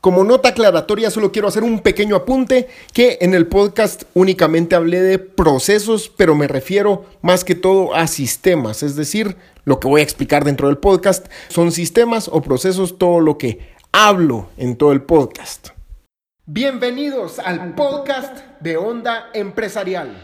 Como nota aclaratoria, solo quiero hacer un pequeño apunte que en el podcast únicamente hablé de procesos, pero me refiero más que todo a sistemas, es decir, lo que voy a explicar dentro del podcast son sistemas o procesos, todo lo que hablo en todo el podcast. Bienvenidos al podcast de Onda Empresarial.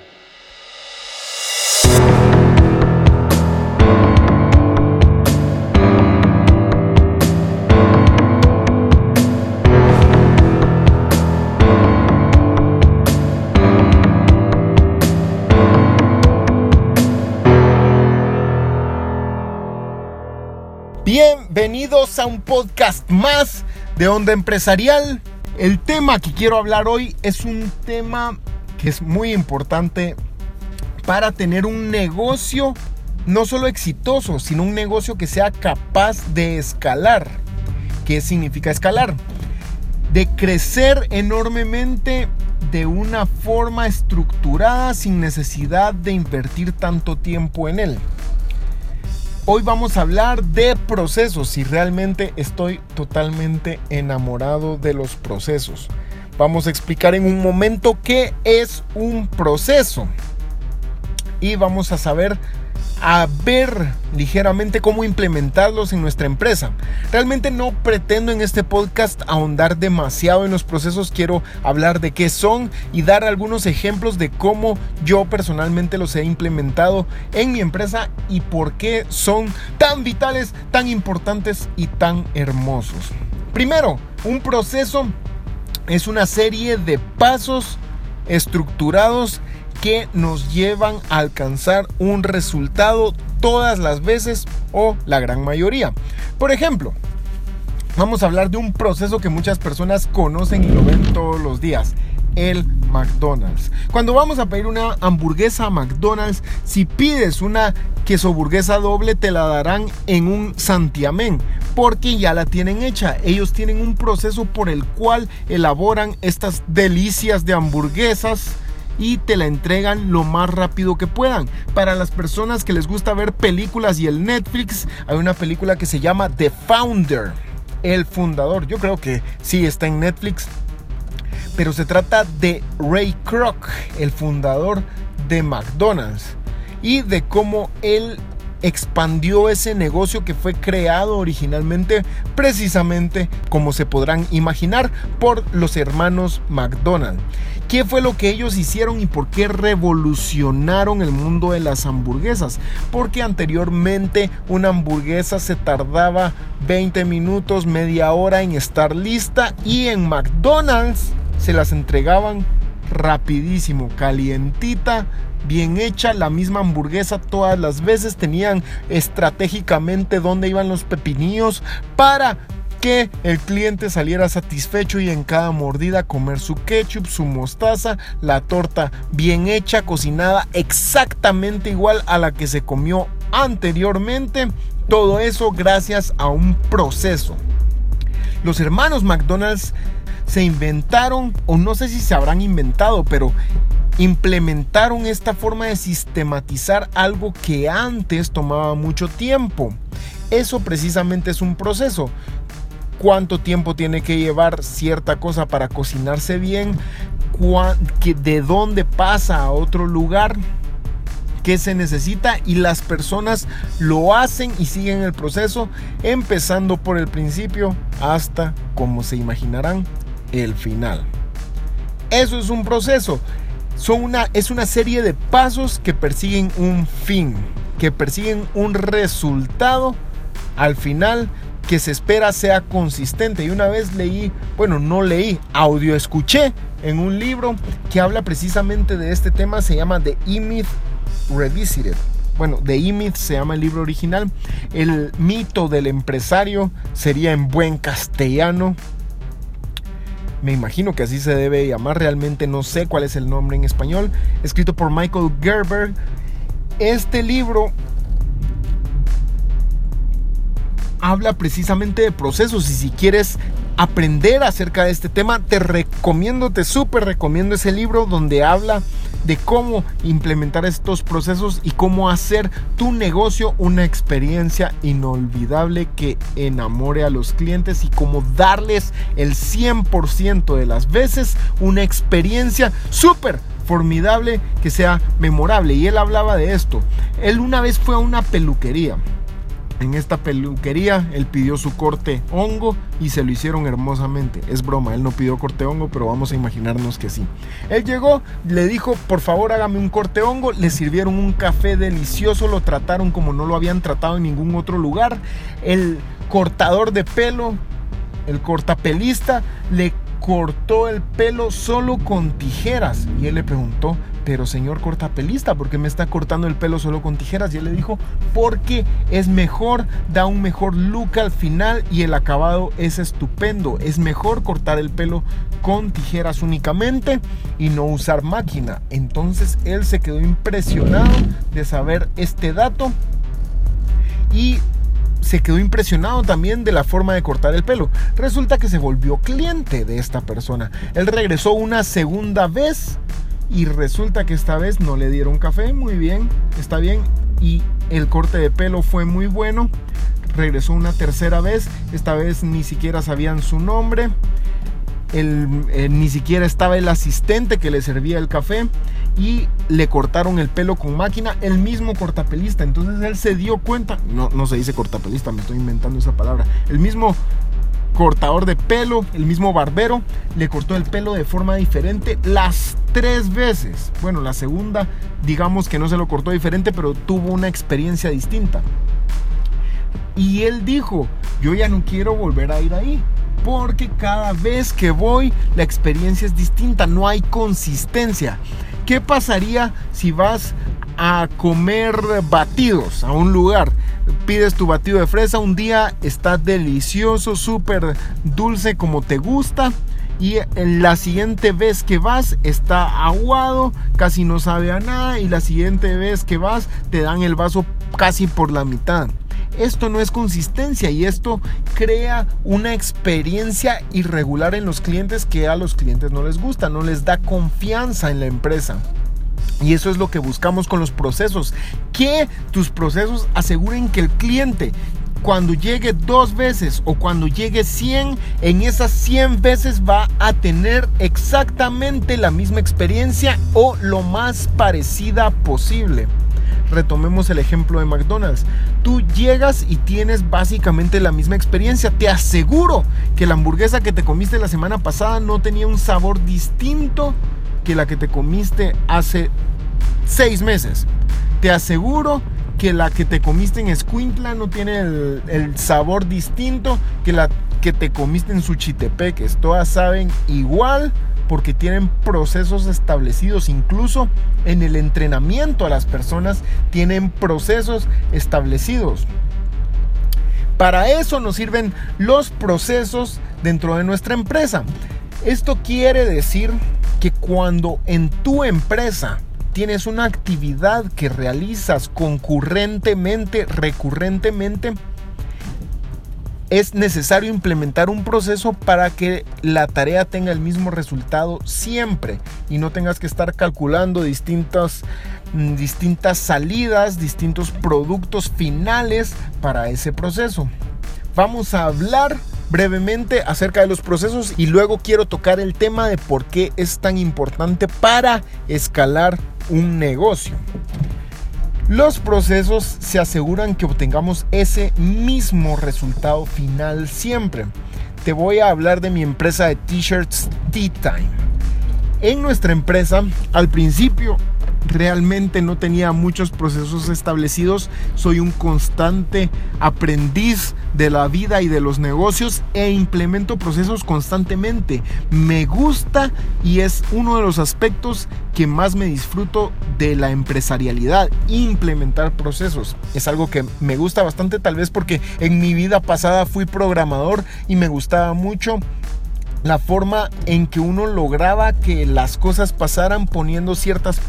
Bienvenidos a un podcast más de Onda Empresarial. El tema que quiero hablar hoy es un tema que es muy importante para tener un negocio no solo exitoso, sino un negocio que sea capaz de escalar. ¿Qué significa escalar? De crecer enormemente de una forma estructurada sin necesidad de invertir tanto tiempo en él. Hoy vamos a hablar de procesos y realmente estoy totalmente enamorado de los procesos. Vamos a explicar en un momento qué es un proceso y vamos a saber a ver ligeramente cómo implementarlos en nuestra empresa. Realmente no pretendo en este podcast ahondar demasiado en los procesos, quiero hablar de qué son y dar algunos ejemplos de cómo yo personalmente los he implementado en mi empresa y por qué son tan vitales, tan importantes y tan hermosos. Primero, un proceso es una serie de pasos estructurados que nos llevan a alcanzar un resultado todas las veces o la gran mayoría. Por ejemplo, vamos a hablar de un proceso que muchas personas conocen y lo ven todos los días. El McDonald's. Cuando vamos a pedir una hamburguesa a McDonald's, si pides una queso burguesa doble, te la darán en un santiamén, porque ya la tienen hecha. Ellos tienen un proceso por el cual elaboran estas delicias de hamburguesas y te la entregan lo más rápido que puedan. Para las personas que les gusta ver películas y el Netflix, hay una película que se llama The Founder, el fundador. Yo creo que sí está en Netflix. Pero se trata de Ray Kroc, el fundador de McDonald's. Y de cómo él expandió ese negocio que fue creado originalmente precisamente como se podrán imaginar por los hermanos McDonald. ¿Qué fue lo que ellos hicieron y por qué revolucionaron el mundo de las hamburguesas? Porque anteriormente una hamburguesa se tardaba 20 minutos, media hora en estar lista y en McDonald's se las entregaban rapidísimo, calientita, bien hecha, la misma hamburguesa todas las veces, tenían estratégicamente dónde iban los pepinillos para que el cliente saliera satisfecho y en cada mordida comer su ketchup, su mostaza, la torta bien hecha, cocinada exactamente igual a la que se comió anteriormente. Todo eso gracias a un proceso. Los hermanos McDonald's se inventaron, o no sé si se habrán inventado, pero implementaron esta forma de sistematizar algo que antes tomaba mucho tiempo. Eso precisamente es un proceso. Cuánto tiempo tiene que llevar cierta cosa para cocinarse bien, de dónde pasa a otro lugar, qué se necesita y las personas lo hacen y siguen el proceso, empezando por el principio hasta, como se imaginarán, el final. Eso es un proceso. Son una, es una serie de pasos que persiguen un fin, que persiguen un resultado al final que se espera sea consistente. Y una vez leí, bueno, no leí, audio escuché en un libro que habla precisamente de este tema, se llama The E-Myth Revisited. Bueno, The E-Myth se llama el libro original. El mito del empresario sería en buen castellano me imagino que así se debe llamar, realmente no sé cuál es el nombre en español, escrito por Michael Gerber. Este libro habla precisamente de procesos y si quieres aprender acerca de este tema, te recomiendo, te súper recomiendo ese libro donde habla de cómo implementar estos procesos y cómo hacer tu negocio una experiencia inolvidable que enamore a los clientes y cómo darles el 100% de las veces una experiencia súper formidable que sea memorable. Y él hablaba de esto. Él una vez fue a una peluquería en esta peluquería él pidió su corte hongo y se lo hicieron hermosamente. Es broma, él no pidió corte hongo, pero vamos a imaginarnos que sí. Él llegó, le dijo, por favor hágame un corte hongo, le sirvieron un café delicioso, lo trataron como no lo habían tratado en ningún otro lugar. El cortador de pelo, el cortapelista, le cortó el pelo solo con tijeras. Y él le preguntó, pero señor cortapelista, ¿por qué me está cortando el pelo solo con tijeras? Y él le dijo, porque es mejor, da un mejor look al final y el acabado es estupendo. Es mejor cortar el pelo con tijeras únicamente y no usar máquina. Entonces él se quedó impresionado de saber este dato y se quedó impresionado también de la forma de cortar el pelo. Resulta que se volvió cliente de esta persona. Él regresó una segunda vez y resulta que esta vez no le dieron café, muy bien, está bien. Y el corte de pelo fue muy bueno. Regresó una tercera vez, esta vez ni siquiera sabían su nombre. Eh, ni siquiera estaba el asistente que le servía el café y le cortaron el pelo con máquina, el mismo cortapelista. Entonces él se dio cuenta, no, no se dice cortapelista, me estoy inventando esa palabra, el mismo cortador de pelo, el mismo barbero, le cortó el pelo de forma diferente las tres veces. Bueno, la segunda, digamos que no se lo cortó diferente, pero tuvo una experiencia distinta. Y él dijo, yo ya no quiero volver a ir ahí. Porque cada vez que voy la experiencia es distinta, no hay consistencia. ¿Qué pasaría si vas a comer batidos a un lugar? pides tu batido de fresa, un día está delicioso, súper dulce como te gusta. Y la siguiente vez que vas está aguado, casi no sabe a nada. Y la siguiente vez que vas te dan el vaso casi por la mitad. Esto no es consistencia y esto crea una experiencia irregular en los clientes que a los clientes no les gusta, no les da confianza en la empresa. Y eso es lo que buscamos con los procesos. Que tus procesos aseguren que el cliente cuando llegue dos veces o cuando llegue 100, en esas 100 veces va a tener exactamente la misma experiencia o lo más parecida posible. Retomemos el ejemplo de McDonald's. Tú llegas y tienes básicamente la misma experiencia. Te aseguro que la hamburguesa que te comiste la semana pasada no tenía un sabor distinto que la que te comiste hace seis meses. Te aseguro que la que te comiste en Escuintla no tiene el, sabor distinto que la que te comiste en Suchitepeques. Todas saben igual porque tienen procesos establecidos. Incluso en el entrenamiento a las personas tienen procesos establecidos. Para eso nos sirven los procesos dentro de nuestra empresa. Esto quiere decir que cuando en tu empresa tienes una actividad que realizas concurrentemente, recurrentemente, es necesario implementar un proceso para que la tarea tenga el mismo resultado siempre y no tengas que estar calculando distintas, mm, distintas salidas, distintos productos finales para ese proceso. Vamos a hablar brevemente acerca de los procesos y luego quiero tocar el tema de por qué es tan importante para escalar un negocio. Los procesos se aseguran que obtengamos ese mismo resultado final siempre. Te voy a hablar de mi empresa de t-shirts Tea Time. En nuestra empresa, al principio realmente no tenía muchos procesos establecidos. Soy un constante aprendiz de la vida y de los negocios e implemento procesos constantemente. Me gusta y es uno de los aspectos que más me disfruto de la empresarialidad, implementar procesos. Es algo que me gusta bastante tal vez porque en mi vida pasada fui programador y me gustaba mucho la forma en que uno lograba que las cosas pasaran poniendo ciertas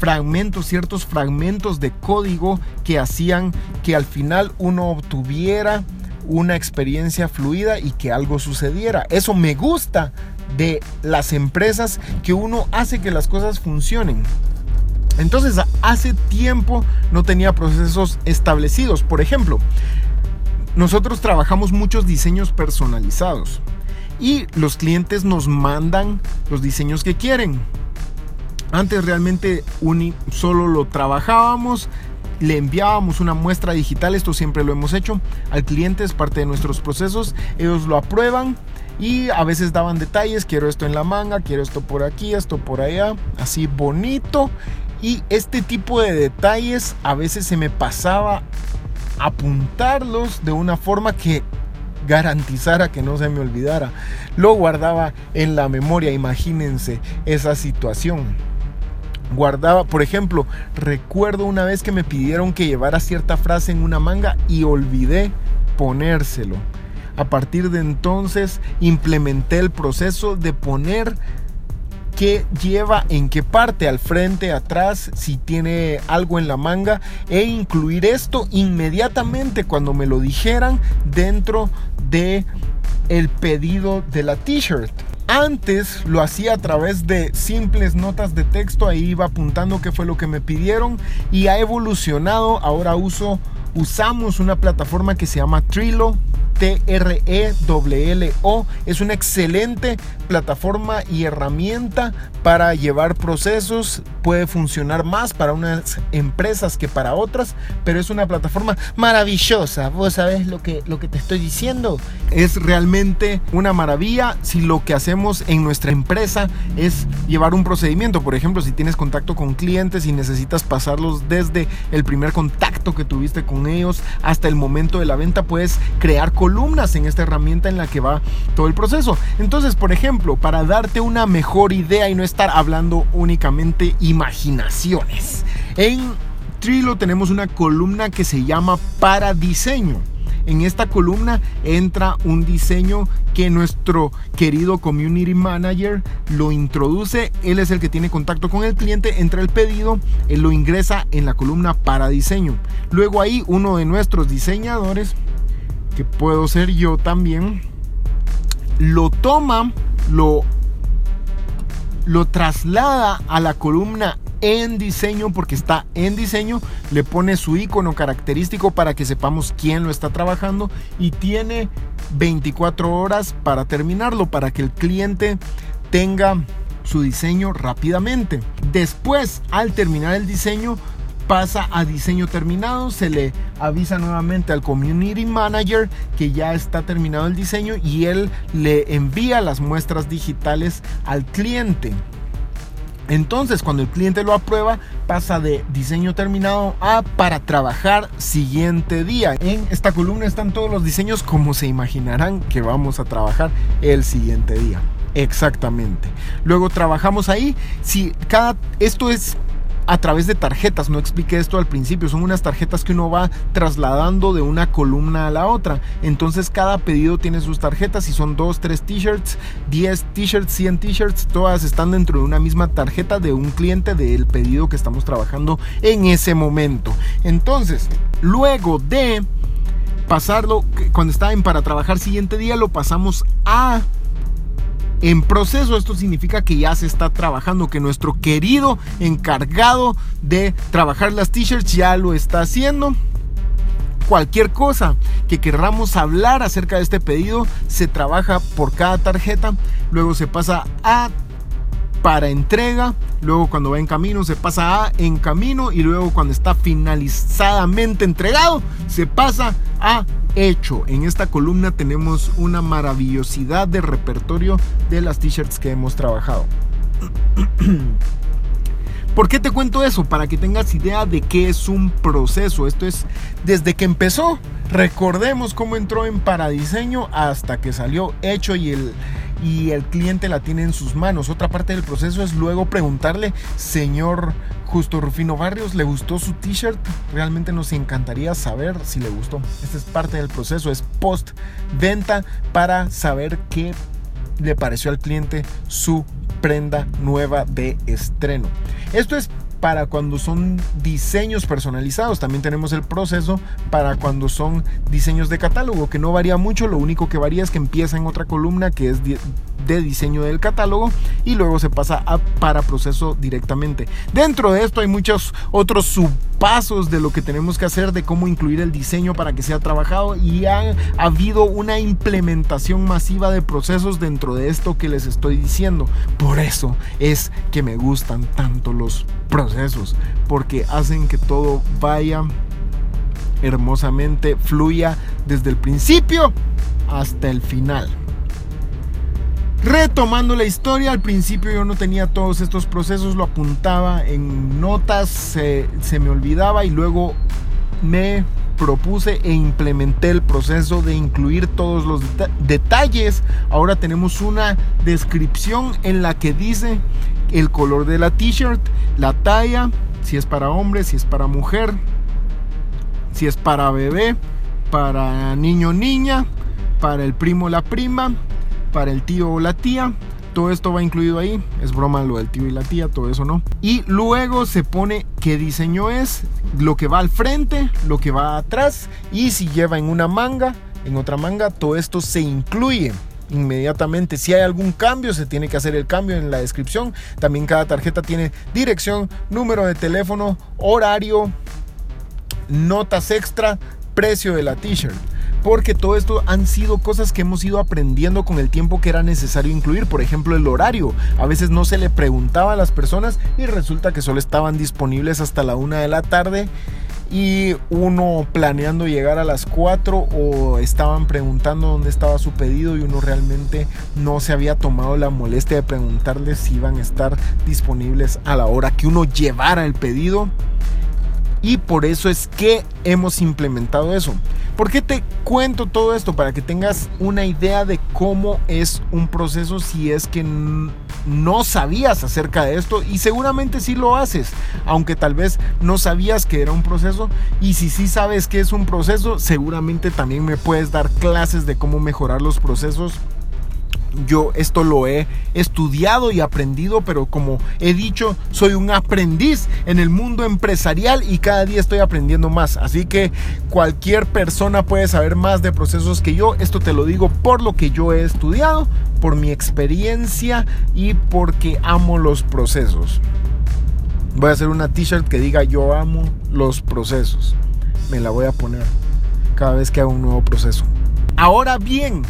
fragmentos, ciertos fragmentos de código que hacían que al final uno obtuviera una experiencia fluida y que algo sucediera. Eso me gusta de las empresas que uno hace que las cosas funcionen. Entonces, hace tiempo no tenía procesos establecidos. Por ejemplo, nosotros trabajamos muchos diseños personalizados y los clientes nos mandan los diseños que quieren. Antes realmente solo lo trabajábamos, le enviábamos una muestra digital, esto siempre lo hemos hecho, al cliente es parte de nuestros procesos, ellos lo aprueban y a veces daban detalles, quiero esto en la manga, quiero esto por aquí, esto por allá, así bonito. Y este tipo de detalles a veces se me pasaba apuntarlos de una forma que garantizara que no se me olvidara. Lo guardaba en la memoria, imagínense esa situación. Guardaba, por ejemplo, recuerdo una vez que me pidieron que llevara cierta frase en una manga y olvidé ponérselo. A partir de entonces implementé el proceso de poner qué lleva en qué parte, al frente, atrás, si tiene algo en la manga e incluir esto inmediatamente cuando me lo dijeran dentro de el pedido de la t-shirt. Antes lo hacía a través de simples notas de texto, ahí iba apuntando qué fue lo que me pidieron y ha evolucionado. Ahora uso usamos una plataforma que se llama Trello T-R-E-L-L-O. Es una excelente plataforma y herramienta para llevar procesos. Puede funcionar más para unas empresas que para otras, pero es una plataforma maravillosa. ¿Vos sabés lo que, lo que te estoy diciendo? Es realmente una maravilla si lo que hacemos en nuestra empresa es llevar un procedimiento. Por ejemplo, si tienes contacto con clientes y necesitas pasarlos desde el primer contacto que tuviste con ellos hasta el momento de la venta, puedes crear columnas en esta herramienta en la que va todo el proceso. Entonces, por ejemplo, para darte una mejor idea y no estar hablando únicamente imaginaciones, en Trilo tenemos una columna que se llama para diseño. En esta columna entra un diseño que nuestro querido community manager lo introduce. Él es el que tiene contacto con el cliente, entra el pedido, él lo ingresa en la columna para diseño. Luego ahí uno de nuestros diseñadores puedo ser yo también, lo toma, lo, lo traslada a la columna en diseño porque está en diseño, le pone su icono característico para que sepamos quién lo está trabajando y tiene 24 horas para terminarlo, para que el cliente tenga su diseño rápidamente. Después, al terminar el diseño, pasa a diseño terminado, se le avisa nuevamente al community manager que ya está terminado el diseño y él le envía las muestras digitales al cliente. Entonces, cuando el cliente lo aprueba, pasa de diseño terminado a para trabajar siguiente día. En esta columna están todos los diseños como se imaginarán que vamos a trabajar el siguiente día. Exactamente. Luego trabajamos ahí. Si cada esto es a través de tarjetas. No expliqué esto al principio. Son unas tarjetas que uno va trasladando de una columna a la otra. Entonces cada pedido tiene sus tarjetas y son 2, 3 t-shirts, 10 t-shirts, 100 t-shirts. Todas están dentro de una misma tarjeta de un cliente del pedido que estamos trabajando en ese momento. Entonces, luego de pasarlo, cuando está en para trabajar siguiente día, lo pasamos a en proceso. Esto significa que ya se está trabajando, que nuestro querido encargado de trabajar las t-shirts ya lo está haciendo. Cualquier cosa que querramos hablar acerca de este pedido se trabaja por cada tarjeta, luego se pasa a para entrega, luego cuando va en camino se pasa a en camino y luego cuando está finalizadamente entregado se pasa a hecho. En esta columna tenemos una maravillosidad de repertorio de las t-shirts que hemos trabajado. ¿Por qué te cuento eso? Para que tengas idea de qué es un proceso. Esto es desde que empezó. Recordemos cómo entró en Paradiseño hasta que salió hecho y el, y el cliente la tiene en sus manos. Otra parte del proceso es luego preguntarle, señor Justo Rufino Barrios, ¿le gustó su t-shirt? Realmente nos encantaría saber si le gustó. Esta es parte del proceso, es post venta para saber qué le pareció al cliente su prenda nueva de estreno. Esto es para cuando son diseños personalizados. También tenemos el proceso para cuando son diseños de catálogo, que no varía mucho. Lo único que varía es que empieza en otra columna que es de diseño del catálogo y luego se pasa a, para proceso directamente. Dentro de esto hay muchos otros subpasos de lo que tenemos que hacer, de cómo incluir el diseño para que sea trabajado y ha habido una implementación masiva de procesos dentro de esto que les estoy diciendo. Por eso es que me gustan tanto los procesos, porque hacen que todo vaya hermosamente, fluya desde el principio hasta el final. Retomando la historia, al principio yo no tenía todos estos procesos, lo apuntaba en notas, se, me olvidaba y luego me propuse e implementé el proceso de incluir todos los detalles. Ahora tenemos una descripción en la que dice el color de la t-shirt, la talla, si es para hombre, si es para mujer, si es para bebé, para niño niña, para el primo la prima, para el tío o la tía. Todo esto va incluido ahí. Es broma lo del tío y la tía, todo eso no. Y luego se pone qué diseño es, lo que va al frente, lo que va atrás y si lleva en una manga, en otra manga, todo esto se incluye inmediatamente. Si hay algún cambio, se tiene que hacer el cambio en la descripción. También cada tarjeta tiene dirección, número de teléfono, horario, notas extra, precio de la t-shirt porque todo esto han sido cosas que hemos ido aprendiendo con el tiempo que era necesario incluir. Por ejemplo, el horario. A veces no se le preguntaba a las personas y resulta que solo estaban disponibles hasta la una de la tarde y uno planeando llegar a las 4 o estaban preguntando dónde estaba su pedido y uno realmente no se había tomado la molestia de preguntarles si iban a estar disponibles a la hora que uno llevara el pedido. Y por eso es que hemos implementado eso. ¿Por qué te cuento todo esto? Para que tengas una idea de cómo es un proceso si es que no sabías acerca de esto y seguramente sí lo haces, aunque tal vez no sabías que era un proceso y si sí sabes que es un proceso, seguramente también me puedes dar clases de cómo mejorar los procesos yo esto lo he estudiado y aprendido, pero como he dicho, soy un aprendiz en el mundo empresarial y cada día estoy aprendiendo más. Así que cualquier persona puede saber más de procesos que yo. Esto te lo digo por lo que yo he estudiado, por mi experiencia y porque amo los procesos. Voy a hacer una t-shirt que diga yo amo los procesos. Me la voy a poner cada vez que haga un nuevo proceso. Ahora bien,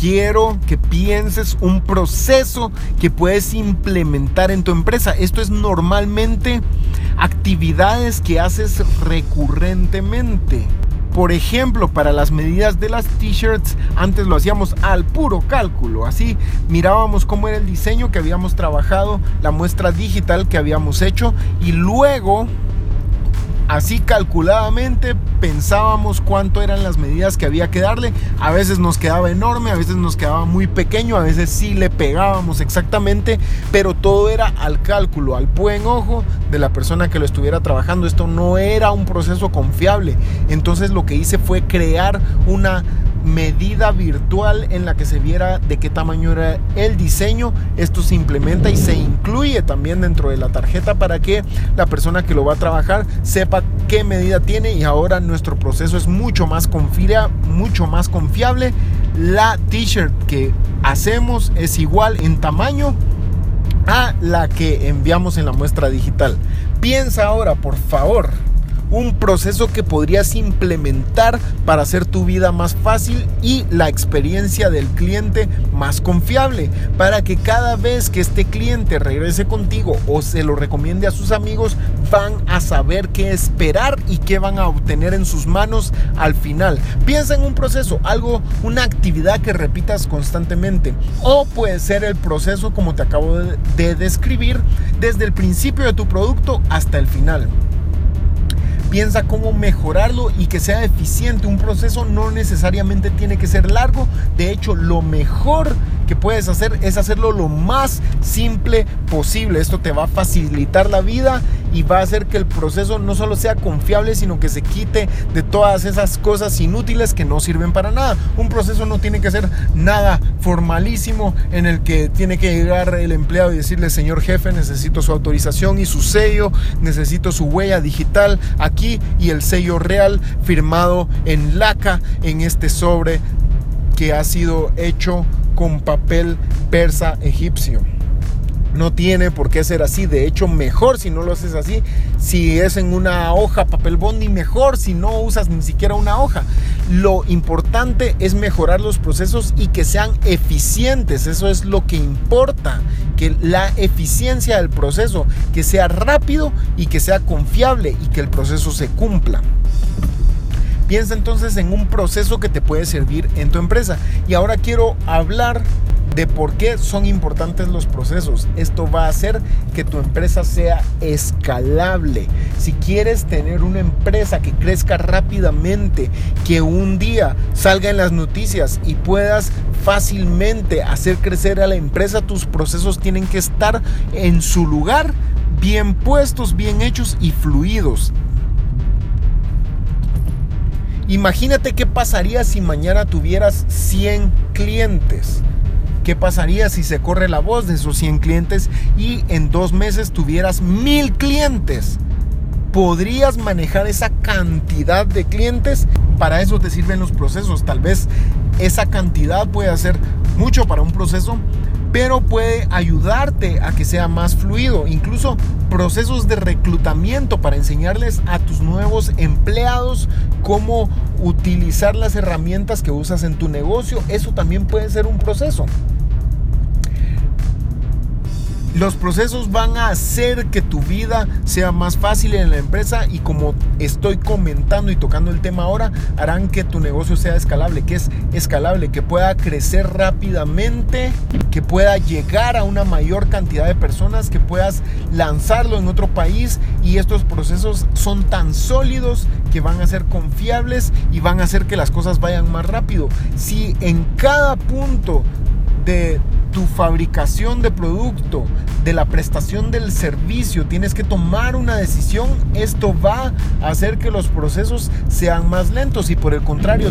quiero que pienses un proceso que puedes implementar en tu empresa. Esto es normalmente actividades que haces recurrentemente. Por ejemplo, para las medidas de las t-shirts, antes lo hacíamos al puro cálculo. Así mirábamos cómo era el diseño que habíamos trabajado, la muestra digital que habíamos hecho y luego Así calculadamente pensábamos cuánto eran las medidas que había que darle. A veces nos quedaba enorme, a veces nos quedaba muy pequeño, a veces sí le pegábamos exactamente, pero todo era al cálculo, al buen ojo de la persona que lo estuviera trabajando. Esto no era un proceso confiable. Entonces lo que hice fue crear una medida virtual en la que se viera de qué tamaño era el diseño. Esto se implementa y se incluye también dentro de la tarjeta para que la persona que lo va a trabajar sepa qué medida tiene y ahora nuestro proceso es mucho más confiable, mucho más confiable. La t-shirt que hacemos es igual en tamaño a la que enviamos en la muestra digital. Piensa ahora, por favor, un proceso que podrías implementar para hacer tu vida más fácil y la experiencia del cliente más confiable, para que cada vez que este cliente regrese contigo o se lo recomiende a sus amigos, van a saber qué esperar y qué van a obtener en sus manos al final. Piensa en un proceso, algo, una actividad que repitas constantemente, o puede ser el proceso como te acabo de describir desde el principio de tu producto hasta el final piensa cómo mejorarlo y que sea eficiente. Un proceso no necesariamente tiene que ser largo, de hecho lo mejor que puedes hacer es hacerlo lo más simple posible. Esto te va a facilitar la vida y va a hacer que el proceso no solo sea confiable, sino que se quite de todas esas cosas inútiles que no sirven para nada. Un proceso no tiene que ser nada formalísimo en el que tiene que llegar el empleado y decirle, señor jefe, necesito su autorización y su sello, necesito su huella digital aquí y el sello real firmado en laca en este sobre que ha sido hecho con papel persa egipcio. No tiene por qué ser así. De hecho, mejor si no lo haces así. Si es en una hoja, papel bondi, mejor si no usas ni siquiera una hoja. Lo importante es mejorar los procesos y que sean eficientes. Eso es lo que importa. Que la eficiencia del proceso, que sea rápido y que sea confiable y que el proceso se cumpla. Piensa entonces en un proceso que te puede servir en tu empresa. Y ahora quiero hablar de por qué son importantes los procesos. Esto va a hacer que tu empresa sea escalable. Si quieres tener una empresa que crezca rápidamente, que un día salga en las noticias y puedas fácilmente hacer crecer a la empresa, tus procesos tienen que estar en su lugar, bien puestos, bien hechos y fluidos. Imagínate qué pasaría si mañana tuvieras 100 clientes. ¿Qué pasaría si se corre la voz de esos 100 clientes y en dos meses tuvieras mil clientes? ¿Podrías manejar esa cantidad de clientes? Para eso te sirven los procesos. Tal vez esa cantidad puede ser mucho para un proceso, pero puede ayudarte a que sea más fluido. Incluso procesos de reclutamiento para enseñarles a tus nuevos empleados cómo utilizar las herramientas que usas en tu negocio. Eso también puede ser un proceso. Los procesos van a hacer que tu vida sea más fácil en la empresa y como estoy comentando y tocando el tema ahora, harán que tu negocio sea escalable, que es escalable, que pueda crecer rápidamente, que pueda llegar a una mayor cantidad de personas, que puedas lanzarlo en otro país y estos procesos son tan sólidos que van a ser confiables y van a hacer que las cosas vayan más rápido. Si en cada punto de tu fabricación de producto, de la prestación del servicio, tienes que tomar una decisión, esto va a hacer que los procesos sean más lentos y por el contrario,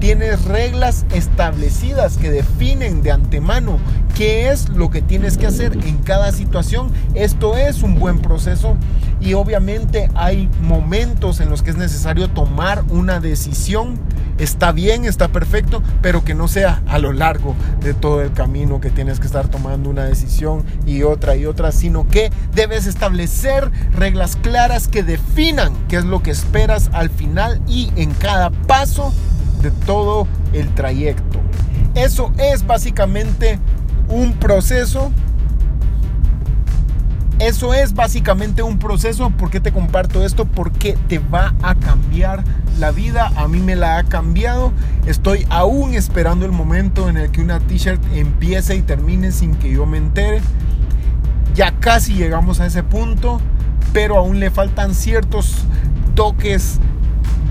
tienes reglas establecidas que definen de antemano qué es lo que tienes que hacer en cada situación. Esto es un buen proceso y obviamente hay momentos en los que es necesario tomar una decisión. Está bien, está perfecto, pero que no sea a lo largo de todo el camino que tienes que estar tomando una decisión y otra y otra, sino que debes establecer reglas claras que definan qué es lo que esperas al final y en cada paso de todo el trayecto. Eso es básicamente un proceso. Eso es básicamente un proceso. ¿Por qué te comparto esto? Porque te va a cambiar la vida. A mí me la ha cambiado. Estoy aún esperando el momento en el que una t-shirt empiece y termine sin que yo me entere. Ya casi llegamos a ese punto. Pero aún le faltan ciertos toques,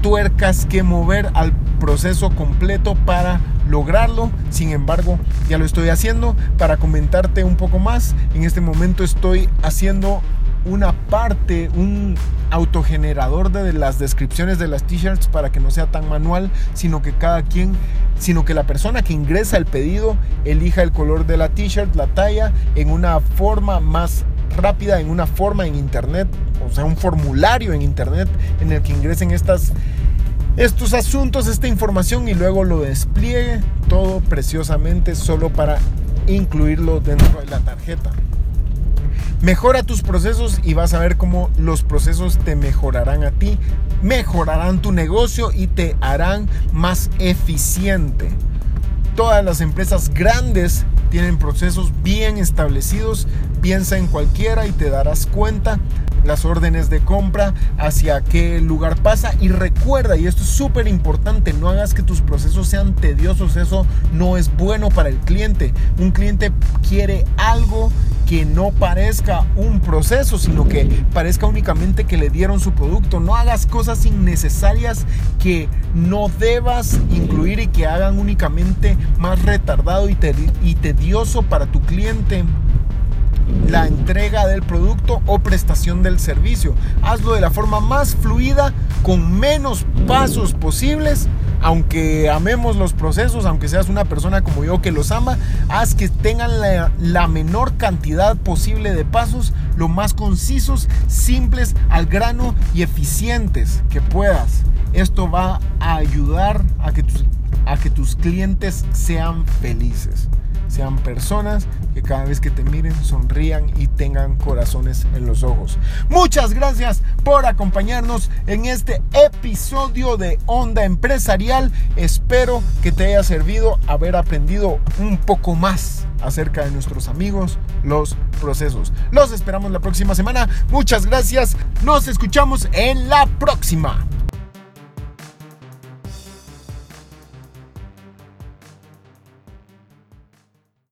tuercas que mover al proceso completo para lograrlo. Sin embargo, ya lo estoy haciendo. Para comentarte un poco más, en este momento estoy haciendo una parte, un autogenerador de las descripciones de las t-shirts para que no sea tan manual, sino que cada quien, sino que la persona que ingresa el pedido elija el color de la t-shirt, la talla, en una forma más rápida, en una forma en internet, o sea, un formulario en internet en el que ingresen estas estos asuntos, esta información y luego lo despliegue todo preciosamente solo para incluirlo dentro de la tarjeta. Mejora tus procesos y vas a ver cómo los procesos te mejorarán a ti, mejorarán tu negocio y te harán más eficiente. Todas las empresas grandes tienen procesos bien establecidos. Piensa en cualquiera y te darás cuenta las órdenes de compra, hacia qué lugar pasa y recuerda, y esto es súper importante, no hagas que tus procesos sean tediosos, eso no es bueno para el cliente. Un cliente quiere algo que no parezca un proceso, sino que parezca únicamente que le dieron su producto. No hagas cosas innecesarias que no debas incluir y que hagan únicamente más retardado y, tedioso para tu cliente la entrega del producto o prestación del servicio. Hazlo de la forma más fluida, con menos pasos posibles. Aunque amemos los procesos, aunque seas una persona como yo que los ama, haz que tengan la, menor cantidad posible de pasos, lo más concisos, simples, al grano y eficientes que puedas. Esto va a ayudar a que a que tus clientes sean felices sean personas que cada vez que te miren sonrían y tengan corazones en los ojos. Muchas gracias por acompañarnos en este episodio de Onda Empresarial. Espero que te haya servido haber aprendido un poco más acerca de nuestros amigos, los procesos. Los esperamos la próxima semana. Muchas gracias. Nos escuchamos en la próxima.